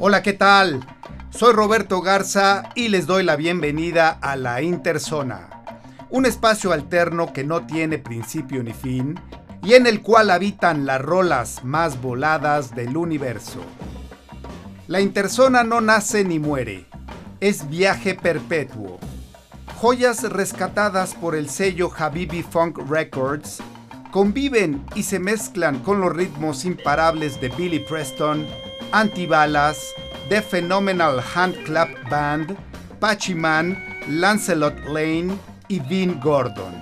Hola, ¿qué tal? Soy Roberto Garza y les doy la bienvenida a la Interzona, un espacio alterno que no tiene principio ni fin y en el cual habitan las rolas más voladas del universo. La Interzona no nace ni muere, es viaje perpetuo. Joyas rescatadas por el sello Habibi Funk Records conviven y se mezclan con los ritmos imparables de Billy Preston, Antibalas, The Phenomenal Hand Clap Band, Pachiman, Lancelot Lane y Vin Gordon.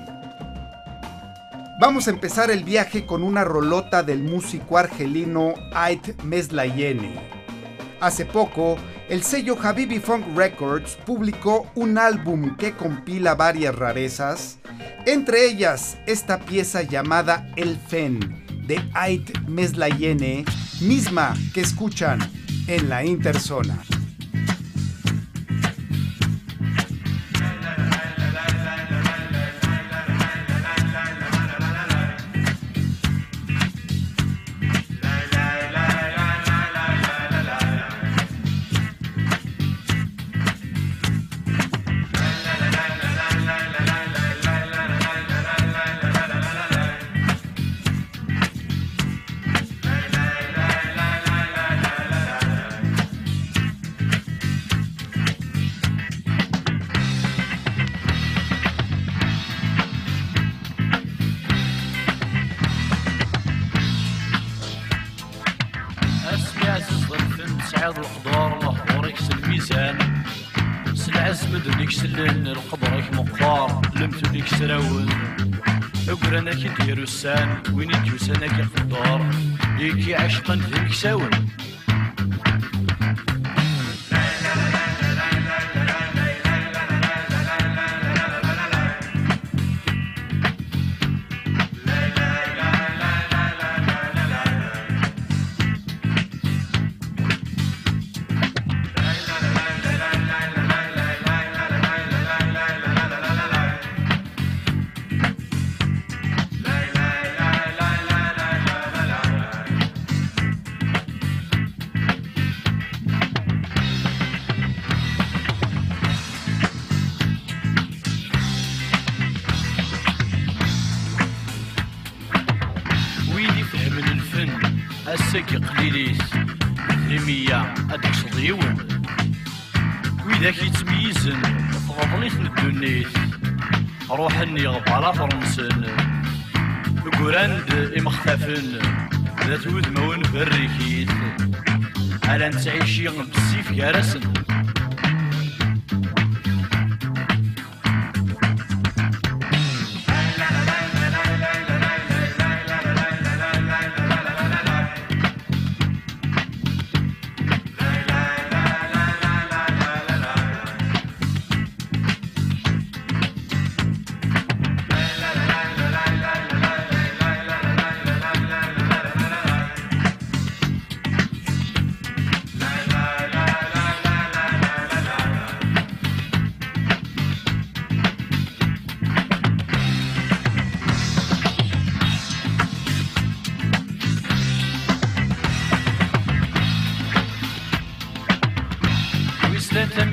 Vamos a empezar el viaje con una rolota del músico argelino Ait Meslayene. Hace poco, el sello Habibi Funk Records publicó un álbum que compila varias rarezas, entre ellas esta pieza llamada El Fen de Ait Meslayene, misma que escuchan en la Interzona. سعاد الخضار لهضرك الميزان. سلعز مدنك سلهن القدرك مقفار لمتنك سراون. أقرانا كي ديرو السان وين تجوسانا كي خضار يكي عشقا ذنك ساون.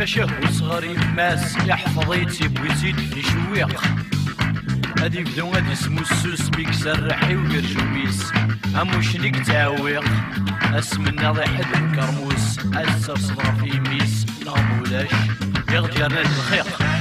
ويسلان تماشاه وصغار يماس يحفظ يتيب ويزيد في شويق. هادي بدو غادي اسمو السوس بيك سرحي وقرجوميس اموش نيك تعويق؟ أسمنا ضيحد الكرموس أسر صدر في ميس. لا مولاش يغجرنا الخيق.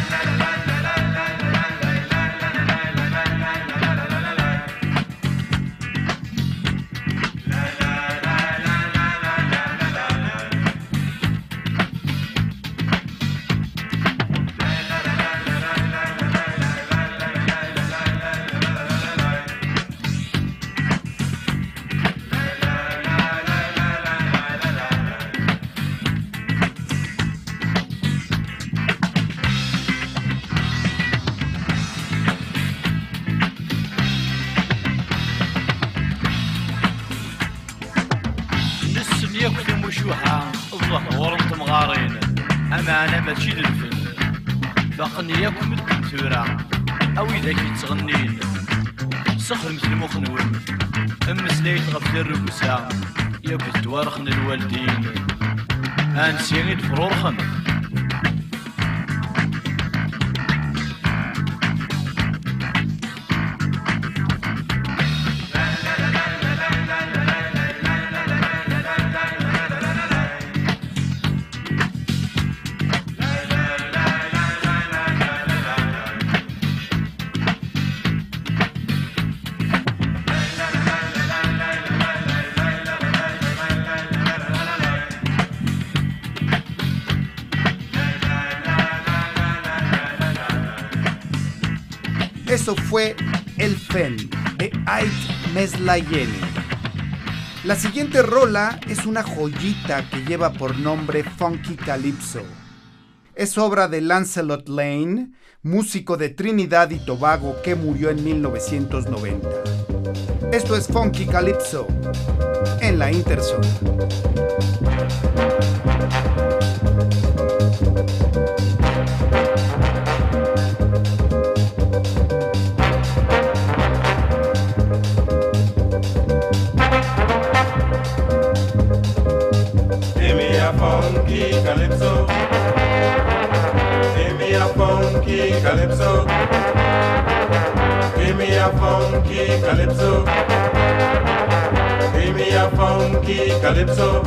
彪 fue El Fen de Ait Meslayeni. La siguiente rola es una joyita que lleva por nombre Funky Calypso. Es obra de Lancelot Lane, músico de Trinidad y Tobago que murió en 1990. Esto es Funky Calypso en la Interzone. Funky calypso. Give me a funky calypso.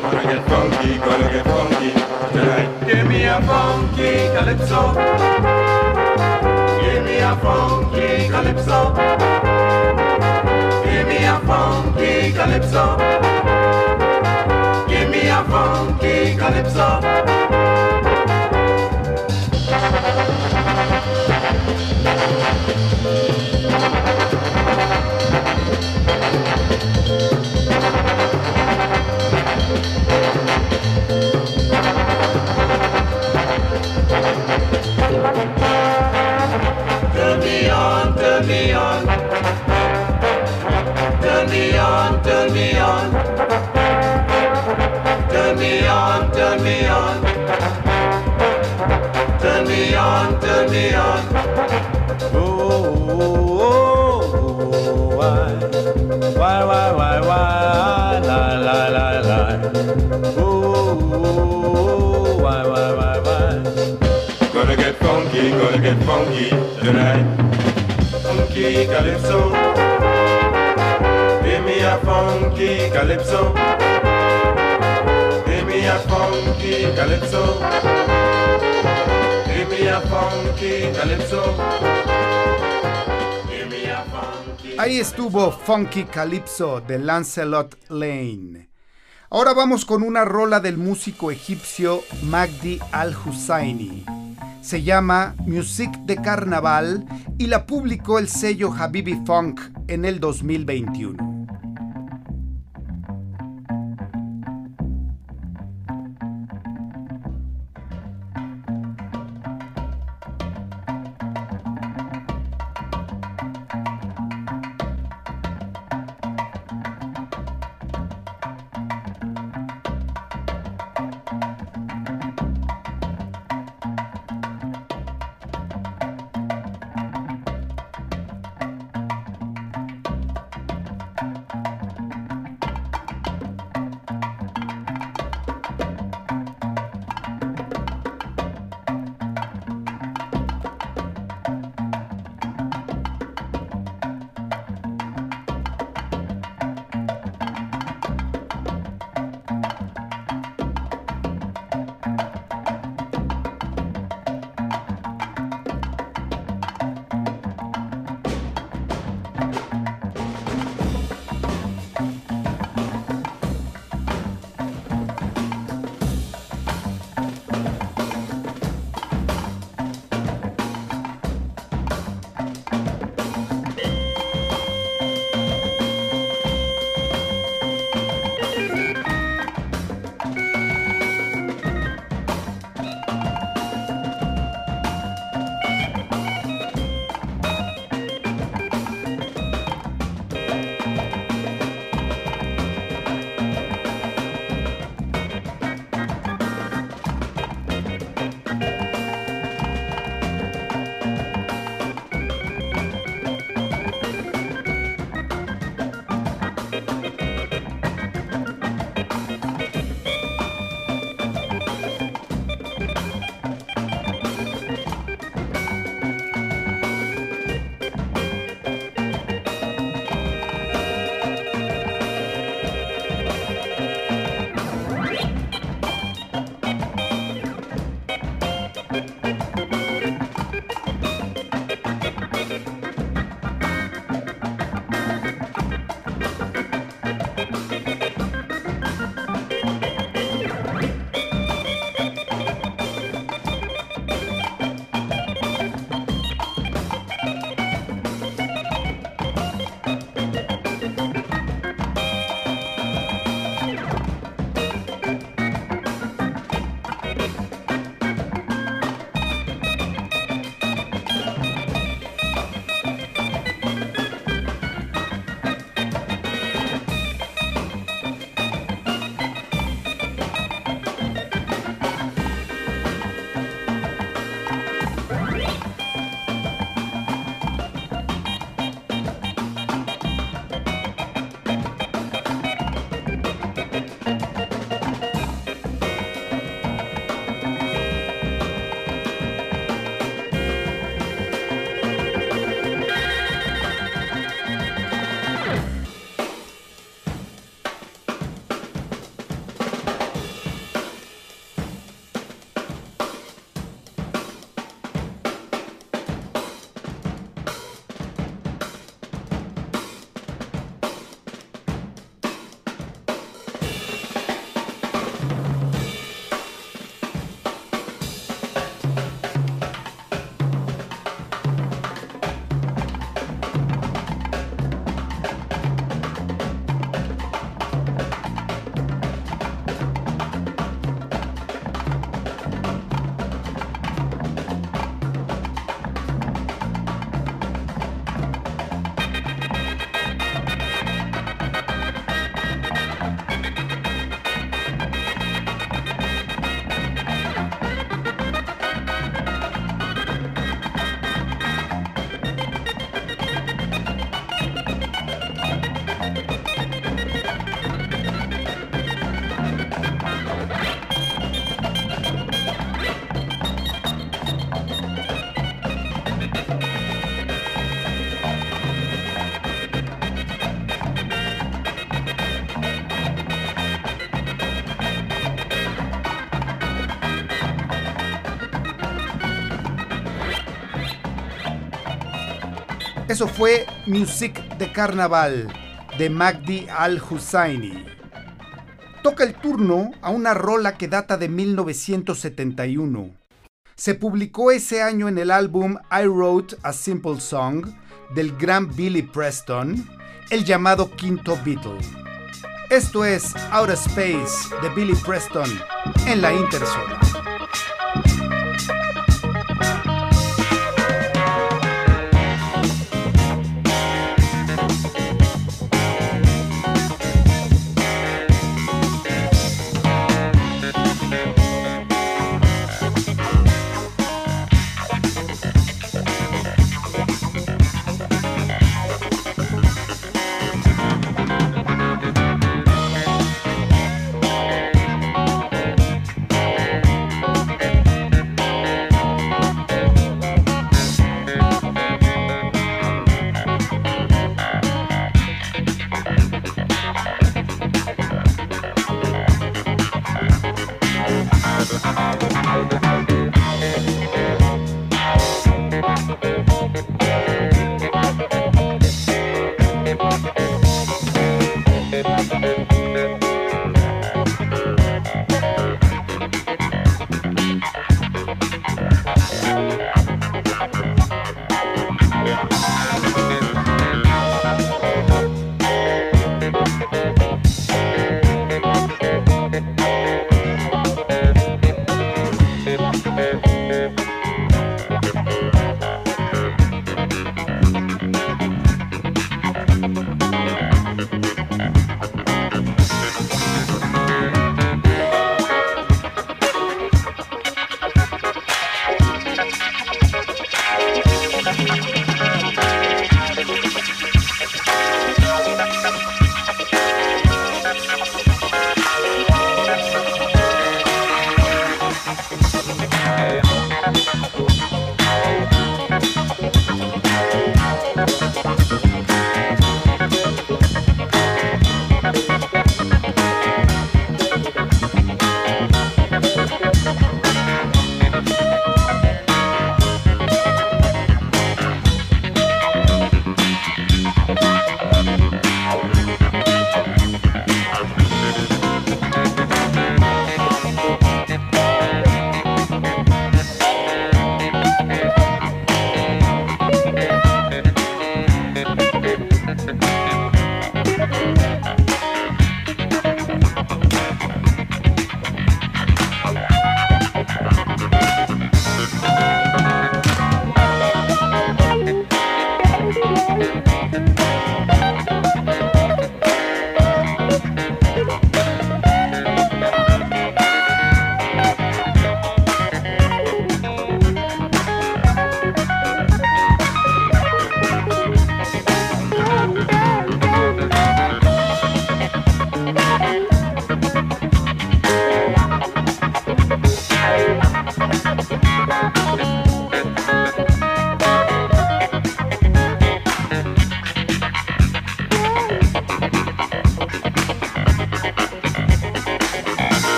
Gonna get funky, gonna get funky tonight. Give me a funky calypso. Give me a funky calypso. Funky calypso. Give me a funky calypso. Turn me on, turn me on. Oh, oh, oh, why, why, why, why, why, la, la, la, la. Oh, oh, why, why, why, why. Gonna get funky, gonna get funky tonight. Funky calypso. Give me a funky calypso. Give me a funky calypso. Ahí estuvo Funky Calypso de Lancelot Lane. Ahora vamos con una rola del músico egipcio Magdi al-Husseini. Se llama Music de Carnaval y la publicó el sello Habibi Funk en el 2021. Eso fue Music de Carnaval de Magdi Al-Hussaini. Toca el turno a una rola que data de 1971. Se publicó ese año en el álbum I Wrote a Simple Song del gran Billy Preston, el llamado Quinto Beatle. Esto es Outer Space de Billy Preston en la Interzona.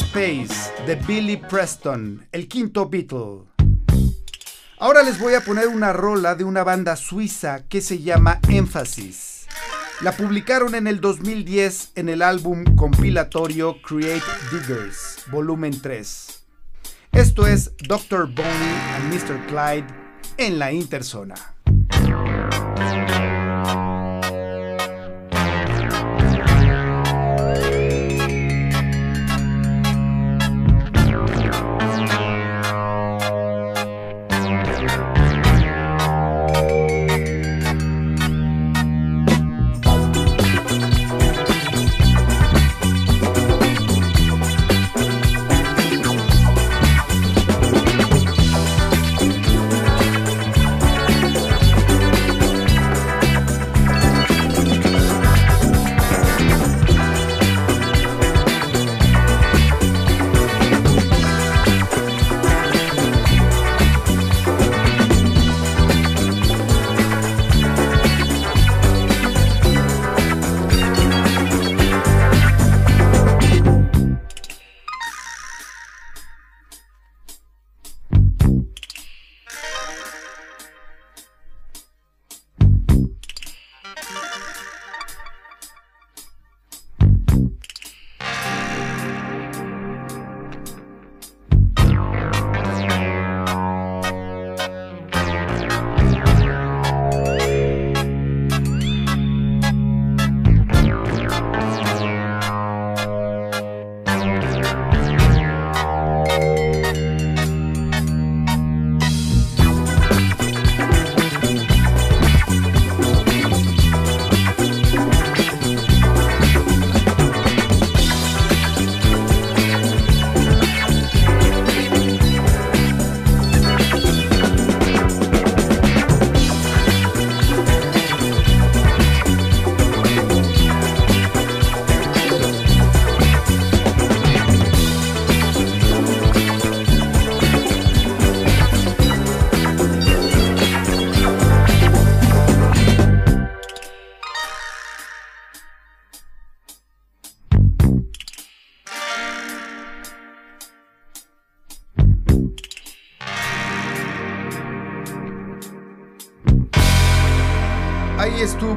Space de Billy Preston, el quinto Beatle. Ahora les voy a poner una rola de una banda suiza que se llama Emphasis. La publicaron en el 2010 en el álbum compilatorio Create Diggers, volumen 3. Esto es Dr. Boney and Mr. Clyde en la Interzona.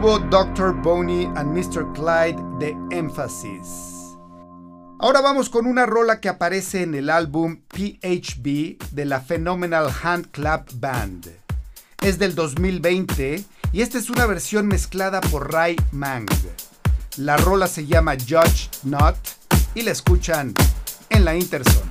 Dr. Boney and Mr. Clyde de Emphasis. Ahora vamos con una rola que aparece en el álbum PHB de la Phenomenal Hand Clap Band. Es del 2020 y esta es una versión mezclada por Ray Mang. La rola se llama Judge Not y la escuchan en la Interzona.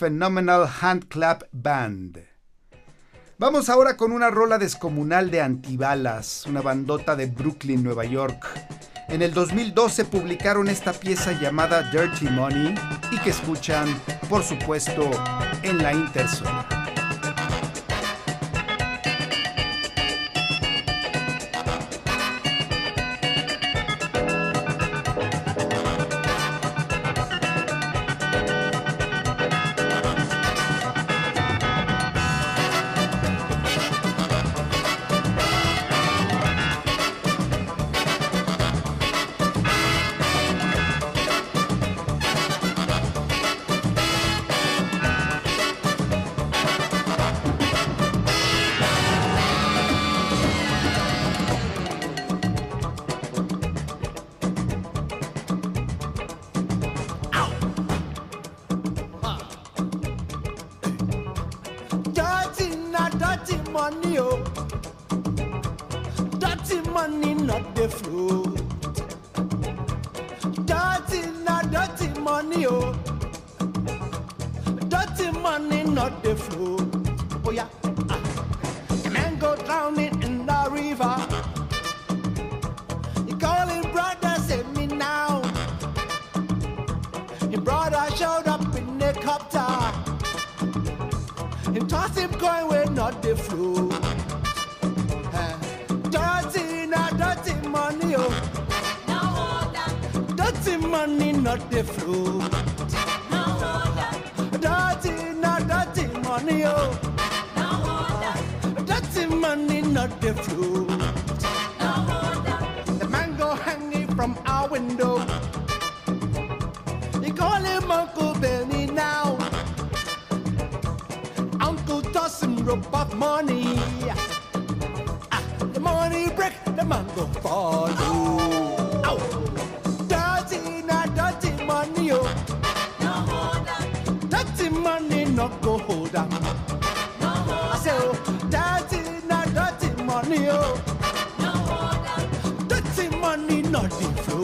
Phenomenal Handclap Band. Vamos ahora con una rola descomunal de Antibalas, una bandota de Brooklyn, Nueva York. En el 2012 publicaron esta pieza llamada Dirty Money y que escuchan, por supuesto, en la interzona. money not the flow. Oh yeah, ah. a man go drowning in the river. He calling brother, save me now. His brother showed up in the copter. He toss him coin where not the flow. Ah. Dirty, not dirty money, oh. Dirty money, not the flow. money, oh. Dirty money, not the fruit. No wonder. The mango hanging from our window. They call him Uncle Benny now. Uncle Dawson rope up money. Ah, the money break, the mango fall. not been flown.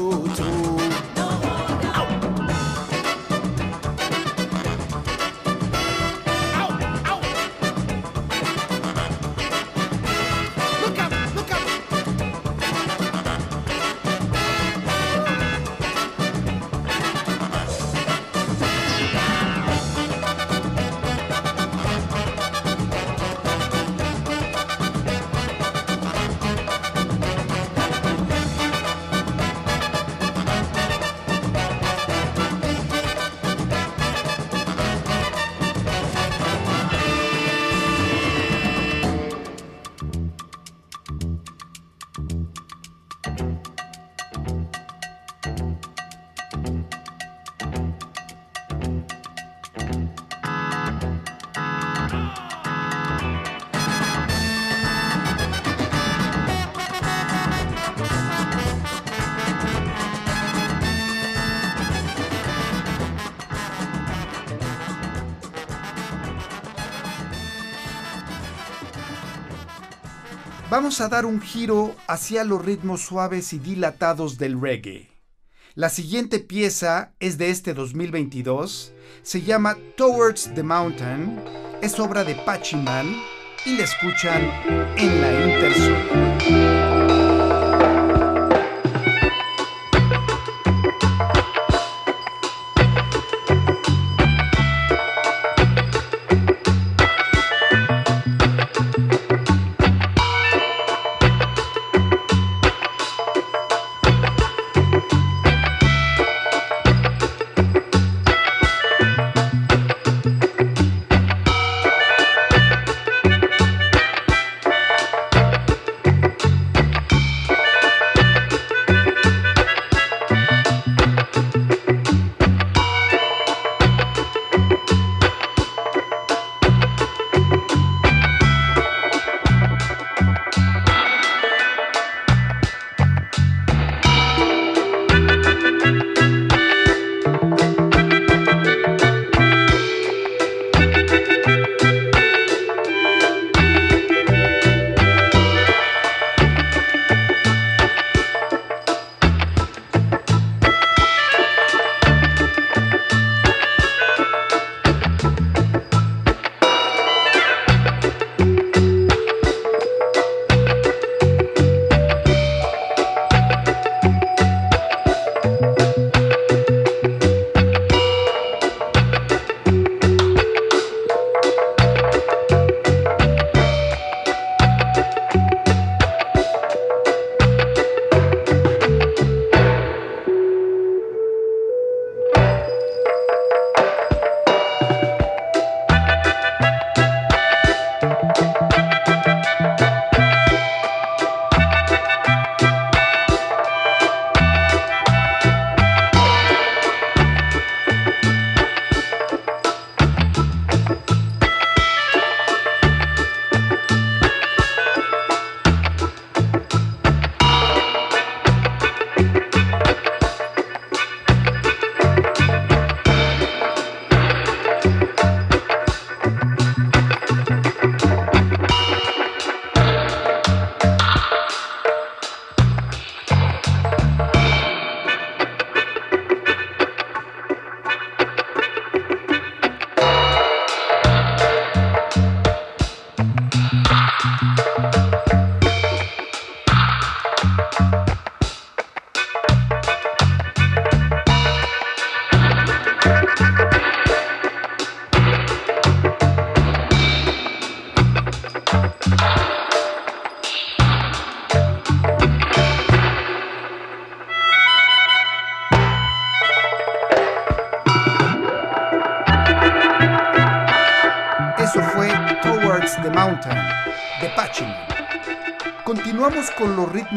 vamos a dar un giro hacia los ritmos suaves y dilatados del reggae. La siguiente pieza es de este 2022, se llama Towards the Mountain, es obra de Pachiman y la escuchan en la Intersol.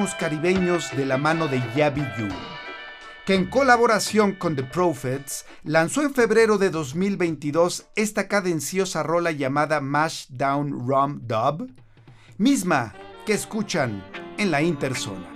Caribeños de la mano de Yabi Yu, que en colaboración con The Prophets lanzó en febrero de 2022 esta cadenciosa rola llamada Mash Down Rum Dub, misma que escuchan en la interzona.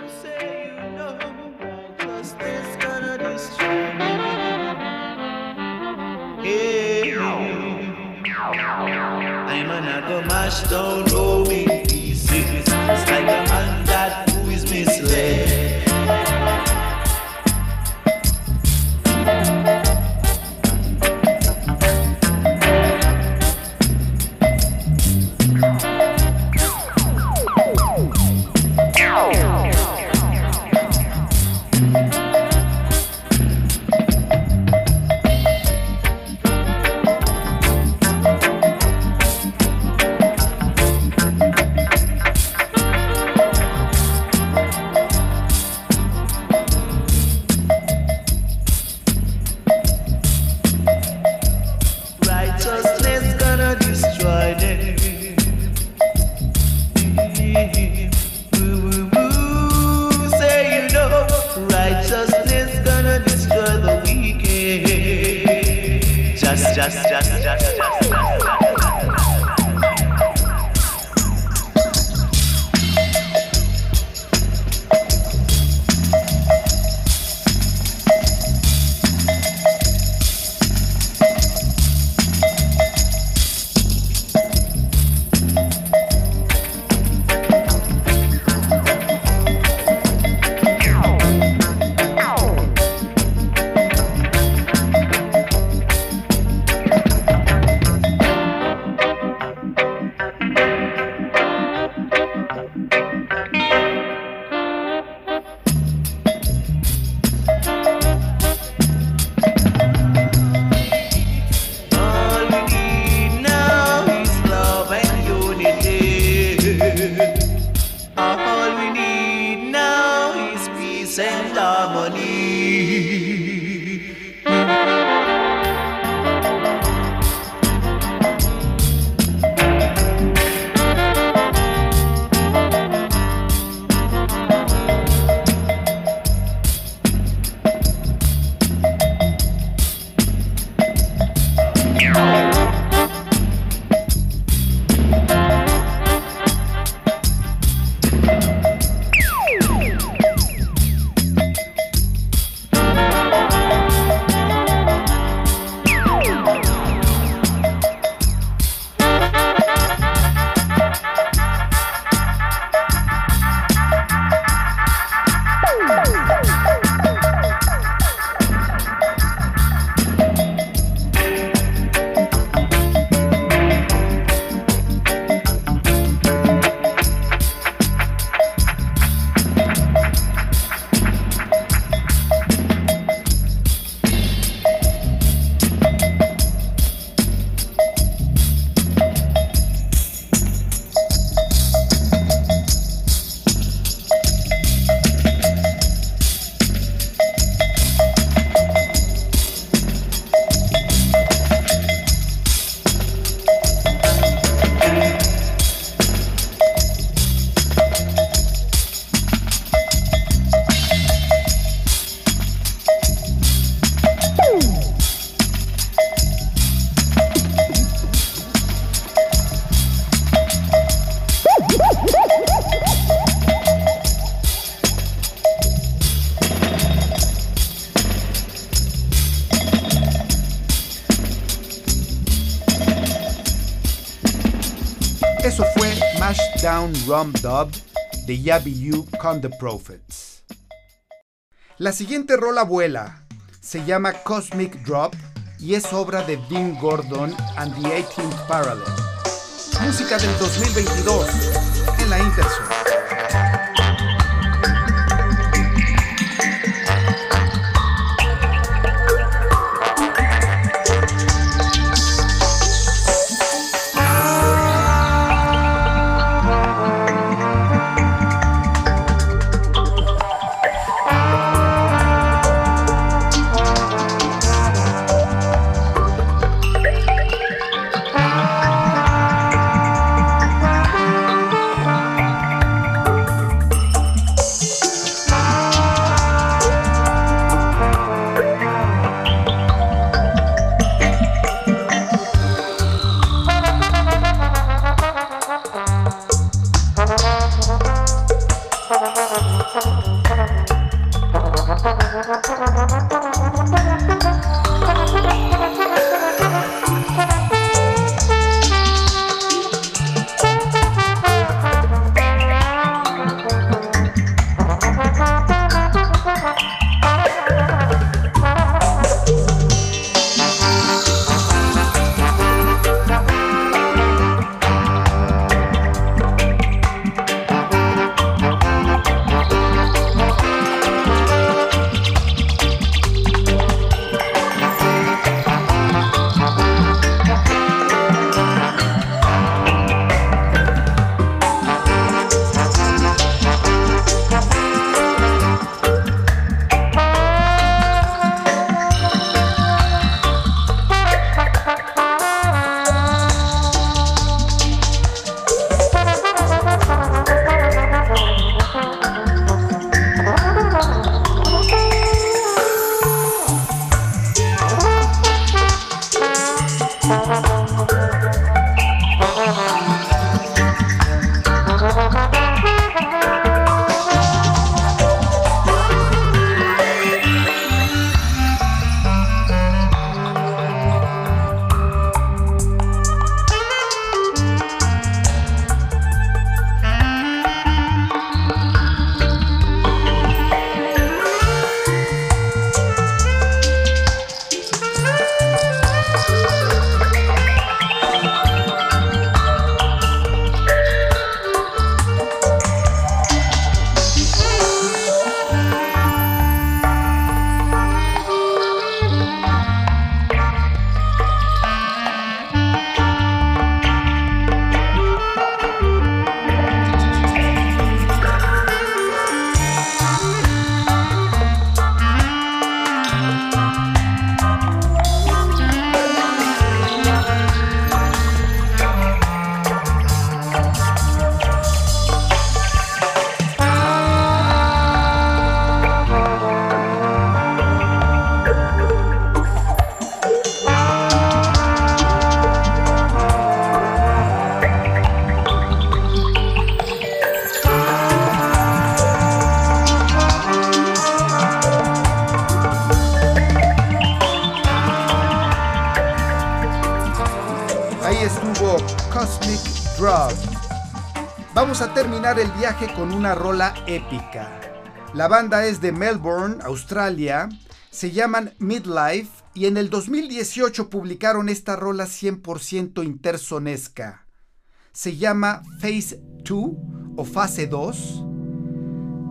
Down Rum Dub de con The Prophets. La siguiente rola vuela, se llama Cosmic Drop y es obra de Dean Gordon and the 18th Parallel. Música del 2022 en la Interzone. Vamos a terminar el viaje con una rola épica. La banda es de Melbourne, Australia, se llaman Midlife y en el 2018 publicaron esta rola 100% intersonesca. Se llama Phase 2 o Fase 2.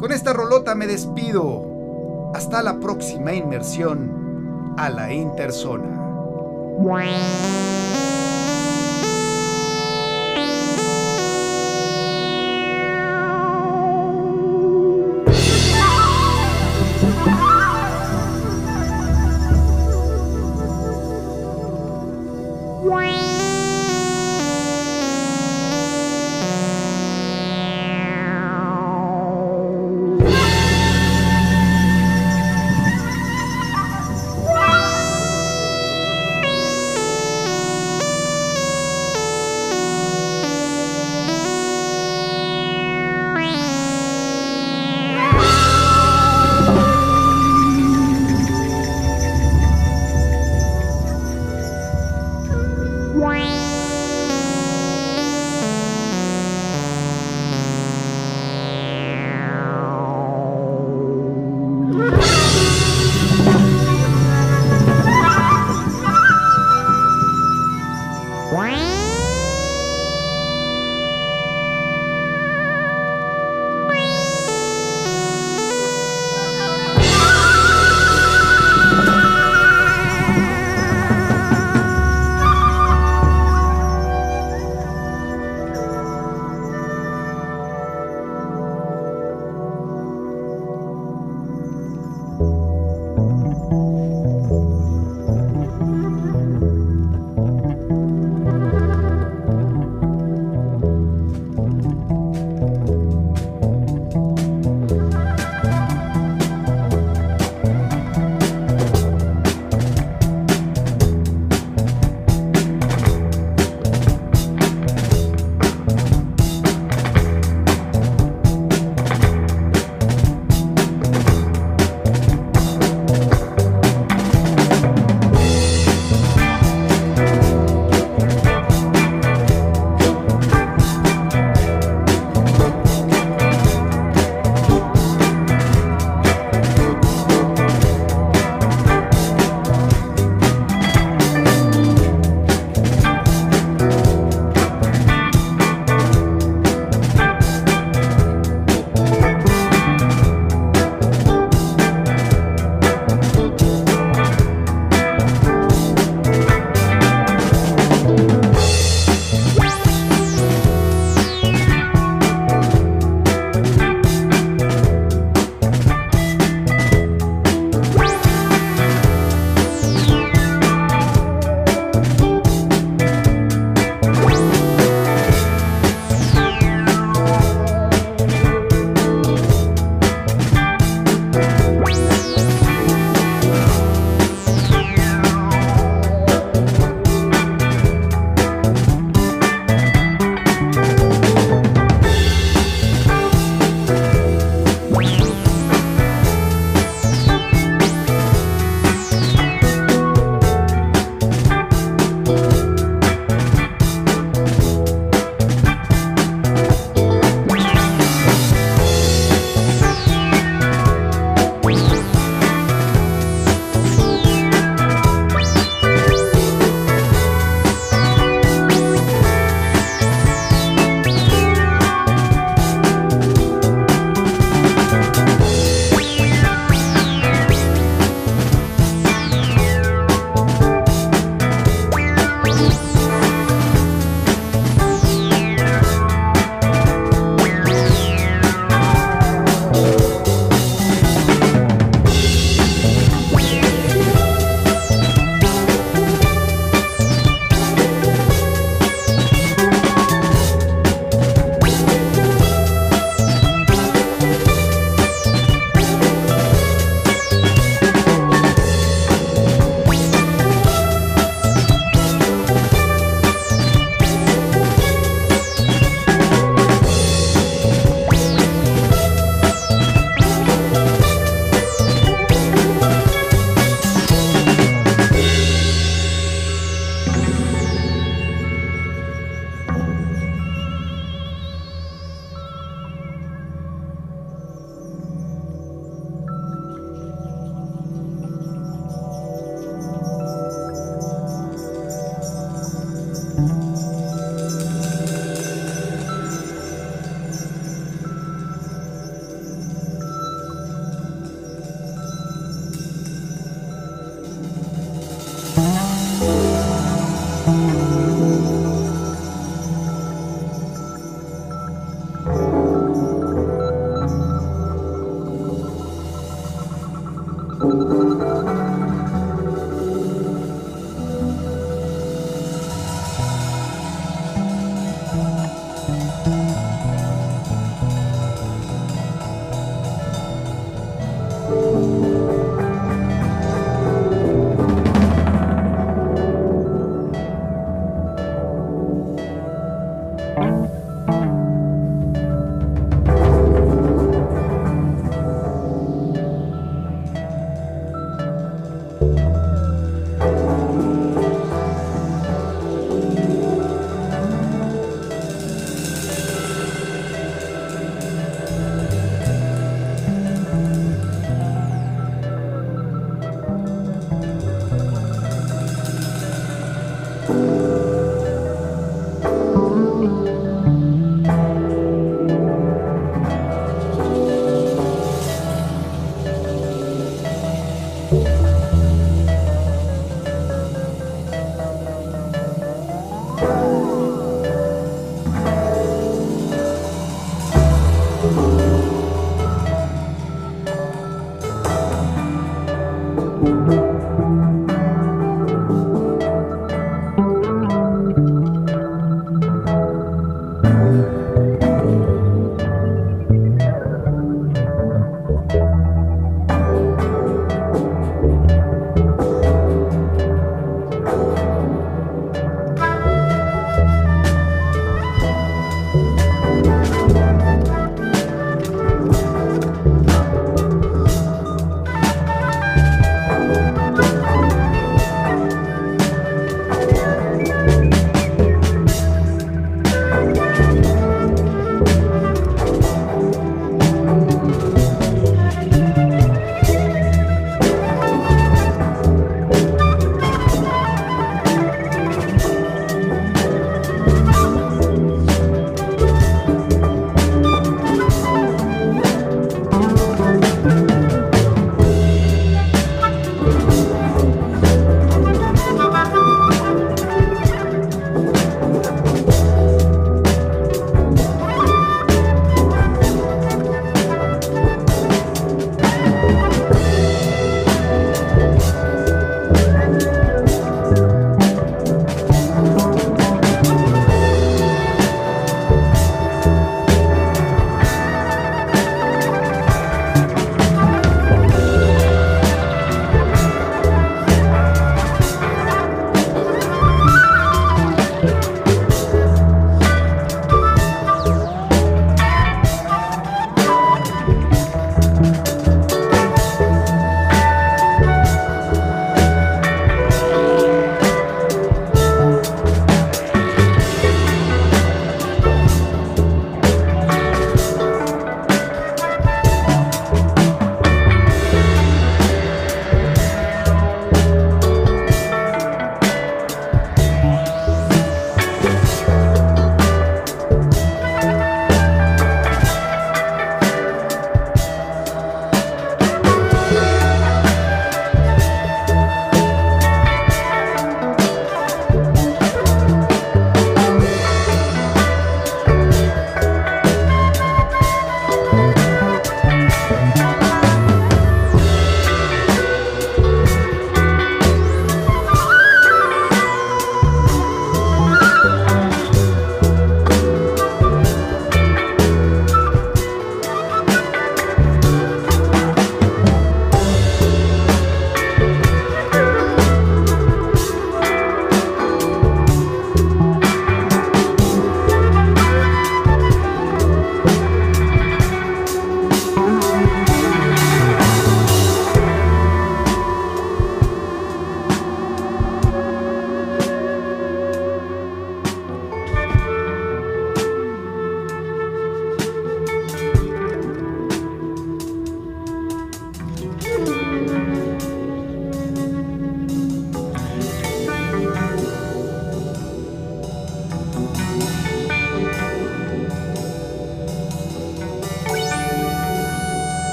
Con esta rolota me despido. Hasta la próxima inmersión a la interzona.